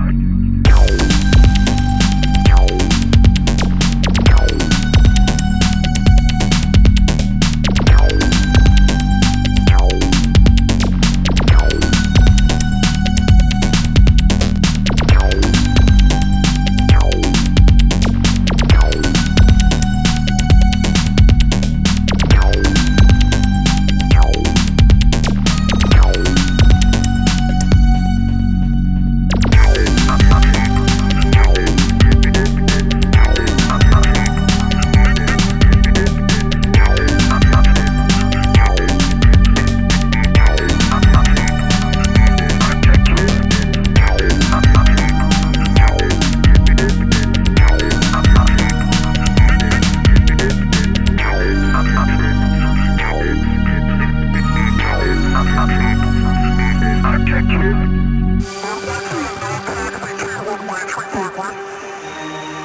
Target.